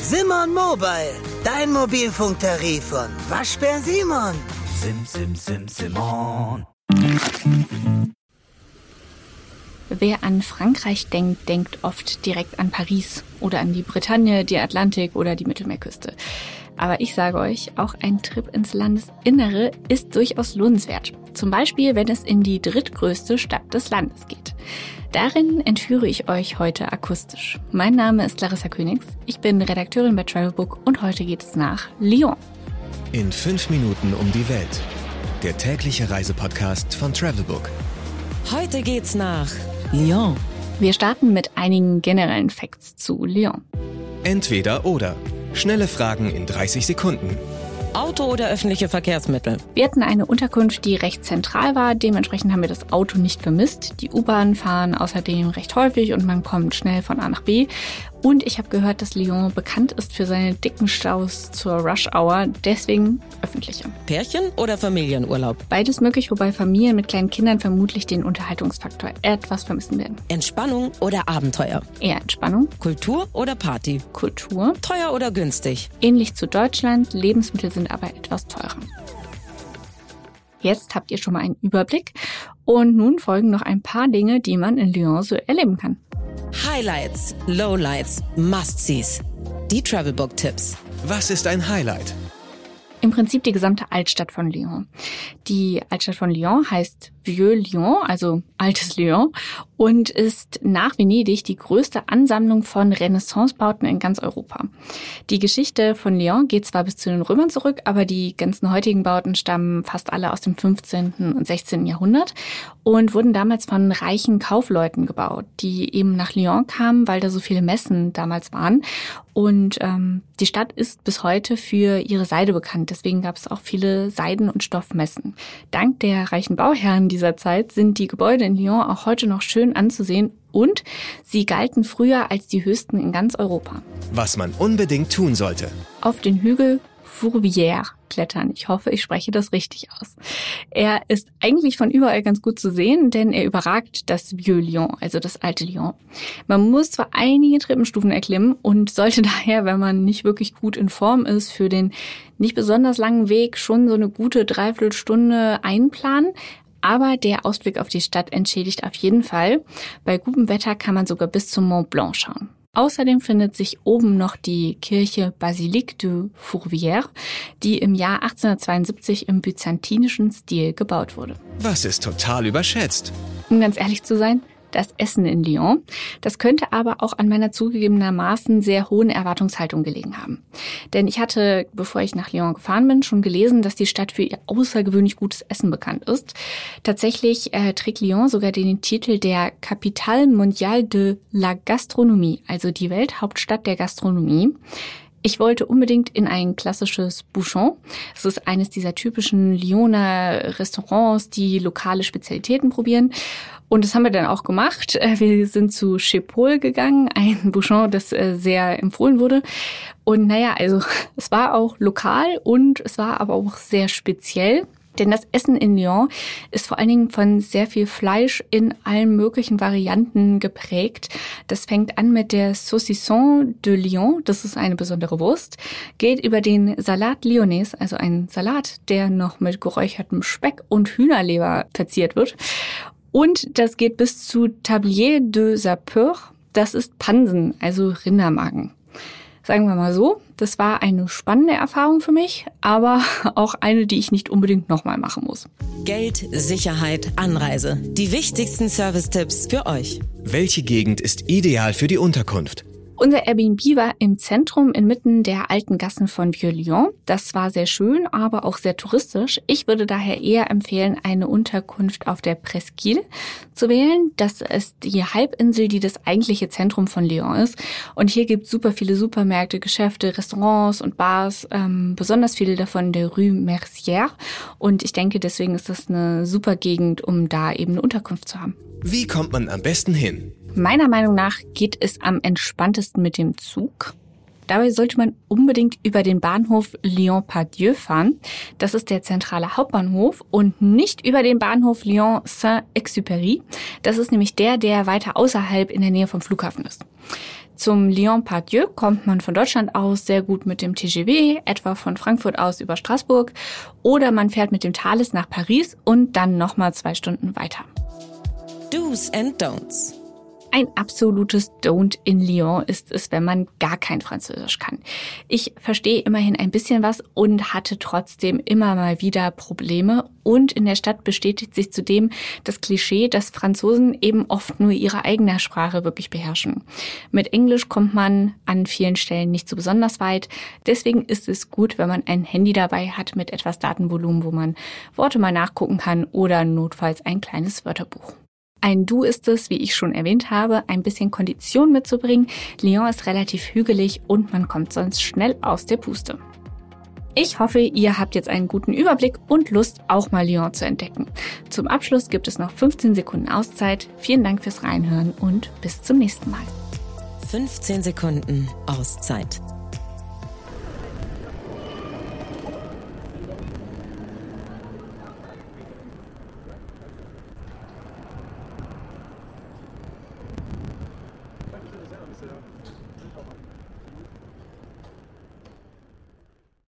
Simon Mobile, dein Mobilfunktarif von Waschbär Simon. Sim, sim, sim, Simon. Wer an Frankreich denkt, denkt oft direkt an Paris oder an die Bretagne, die Atlantik oder die Mittelmeerküste. Aber ich sage euch, auch ein Trip ins Landesinnere ist durchaus lohnenswert. Zum Beispiel, wenn es in die drittgrößte Stadt des Landes geht. Darin entführe ich euch heute akustisch. Mein Name ist Larissa Königs, ich bin Redakteurin bei Travelbook und heute geht es nach Lyon. In fünf Minuten um die Welt. Der tägliche Reisepodcast von Travelbook. Heute geht's nach Lyon. Wir starten mit einigen generellen Facts zu Lyon. Entweder oder. Schnelle Fragen in 30 Sekunden. Auto oder öffentliche Verkehrsmittel? Wir hatten eine Unterkunft, die recht zentral war. Dementsprechend haben wir das Auto nicht vermisst. Die U-Bahnen fahren außerdem recht häufig und man kommt schnell von A nach B. Und ich habe gehört, dass Lyon bekannt ist für seine dicken Staus zur Rush Hour, deswegen öffentliche. Pärchen oder Familienurlaub? Beides möglich, wobei Familien mit kleinen Kindern vermutlich den Unterhaltungsfaktor etwas vermissen werden. Entspannung oder Abenteuer? Eher Entspannung. Kultur oder Party? Kultur. Teuer oder günstig? Ähnlich zu Deutschland, Lebensmittel sind aber etwas teurer. Jetzt habt ihr schon mal einen Überblick und nun folgen noch ein paar Dinge, die man in Lyon so erleben kann. Highlights, Lowlights, Must-Sees. Die Travelbook-Tipps. Was ist ein Highlight? Im Prinzip die gesamte Altstadt von Lyon. Die Altstadt von Lyon heißt Vieux Lyon, also altes Lyon, und ist nach Venedig die größte Ansammlung von Renaissancebauten in ganz Europa. Die Geschichte von Lyon geht zwar bis zu den Römern zurück, aber die ganzen heutigen Bauten stammen fast alle aus dem 15. und 16. Jahrhundert und wurden damals von reichen Kaufleuten gebaut, die eben nach Lyon kamen, weil da so viele Messen damals waren. Und ähm, die Stadt ist bis heute für ihre Seide bekannt. Deswegen gab es auch viele Seiden- und Stoffmessen. Dank der reichen Bauherren dieser Zeit sind die Gebäude in Lyon auch heute noch schön anzusehen und sie galten früher als die höchsten in ganz Europa. Was man unbedingt tun sollte. Auf den Hügel Fourvière klettern. Ich hoffe, ich spreche das richtig aus. Er ist eigentlich von überall ganz gut zu sehen, denn er überragt das Vieux Lyon, also das alte Lyon. Man muss zwar einige Treppenstufen erklimmen und sollte daher, wenn man nicht wirklich gut in Form ist, für den nicht besonders langen Weg schon so eine gute Dreiviertelstunde einplanen. Aber der Ausblick auf die Stadt entschädigt auf jeden Fall. Bei gutem Wetter kann man sogar bis zum Mont Blanc schauen. Außerdem findet sich oben noch die Kirche Basilique de Fourvière, die im Jahr 1872 im byzantinischen Stil gebaut wurde. Was ist total überschätzt? Um ganz ehrlich zu sein, das Essen in Lyon. Das könnte aber auch an meiner zugegebenermaßen sehr hohen Erwartungshaltung gelegen haben. Denn ich hatte, bevor ich nach Lyon gefahren bin, schon gelesen, dass die Stadt für ihr außergewöhnlich gutes Essen bekannt ist. Tatsächlich äh, trägt Lyon sogar den Titel der Capitale Mondiale de la Gastronomie, also die Welthauptstadt der Gastronomie. Ich wollte unbedingt in ein klassisches Bouchon. Es ist eines dieser typischen Lyoner Restaurants, die lokale Spezialitäten probieren. Und das haben wir dann auch gemacht. Äh, wir sind zu Chez Paul gegangen, ein Bouchon, das äh, sehr empfohlen wurde. Und naja, also es war auch lokal und es war aber auch sehr speziell. Denn das Essen in Lyon ist vor allen Dingen von sehr viel Fleisch in allen möglichen Varianten geprägt. Das fängt an mit der Saucisson de Lyon, das ist eine besondere Wurst, geht über den Salat Lyonnaise, also ein Salat, der noch mit geräuchertem Speck und Hühnerleber verziert wird. Und das geht bis zu Tablier de Sapeur, das ist Pansen, also Rindermagen. Sagen wir mal so, das war eine spannende Erfahrung für mich, aber auch eine, die ich nicht unbedingt nochmal machen muss. Geld, Sicherheit, Anreise. Die wichtigsten Service-Tipps für euch. Welche Gegend ist ideal für die Unterkunft? Unser Airbnb war im Zentrum inmitten der alten Gassen von Vieux-Lyon. Das war sehr schön, aber auch sehr touristisch. Ich würde daher eher empfehlen, eine Unterkunft auf der Presqu'île zu wählen. Das ist die Halbinsel, die das eigentliche Zentrum von Lyon ist. Und hier gibt es super viele Supermärkte, Geschäfte, Restaurants und Bars, ähm, besonders viele davon der Rue Mercière. Und ich denke, deswegen ist das eine super Gegend, um da eben eine Unterkunft zu haben. Wie kommt man am besten hin? Meiner Meinung nach geht es am entspanntesten mit dem Zug. Dabei sollte man unbedingt über den Bahnhof Lyon-Pardieu fahren. Das ist der zentrale Hauptbahnhof und nicht über den Bahnhof Lyon-Saint-Exupéry. Das ist nämlich der, der weiter außerhalb in der Nähe vom Flughafen ist. Zum Lyon Pardieu kommt man von Deutschland aus sehr gut mit dem TGV, etwa von Frankfurt aus über Straßburg, oder man fährt mit dem Thales nach Paris und dann nochmal zwei Stunden weiter. Do's and Don'ts. Ein absolutes Don't in Lyon ist es, wenn man gar kein Französisch kann. Ich verstehe immerhin ein bisschen was und hatte trotzdem immer mal wieder Probleme. Und in der Stadt bestätigt sich zudem das Klischee, dass Franzosen eben oft nur ihre eigene Sprache wirklich beherrschen. Mit Englisch kommt man an vielen Stellen nicht so besonders weit. Deswegen ist es gut, wenn man ein Handy dabei hat mit etwas Datenvolumen, wo man Worte mal nachgucken kann oder notfalls ein kleines Wörterbuch. Ein Du ist es, wie ich schon erwähnt habe, ein bisschen Kondition mitzubringen. Lyon ist relativ hügelig und man kommt sonst schnell aus der Puste. Ich hoffe, ihr habt jetzt einen guten Überblick und Lust, auch mal Lyon zu entdecken. Zum Abschluss gibt es noch 15 Sekunden Auszeit. Vielen Dank fürs Reinhören und bis zum nächsten Mal. 15 Sekunden Auszeit.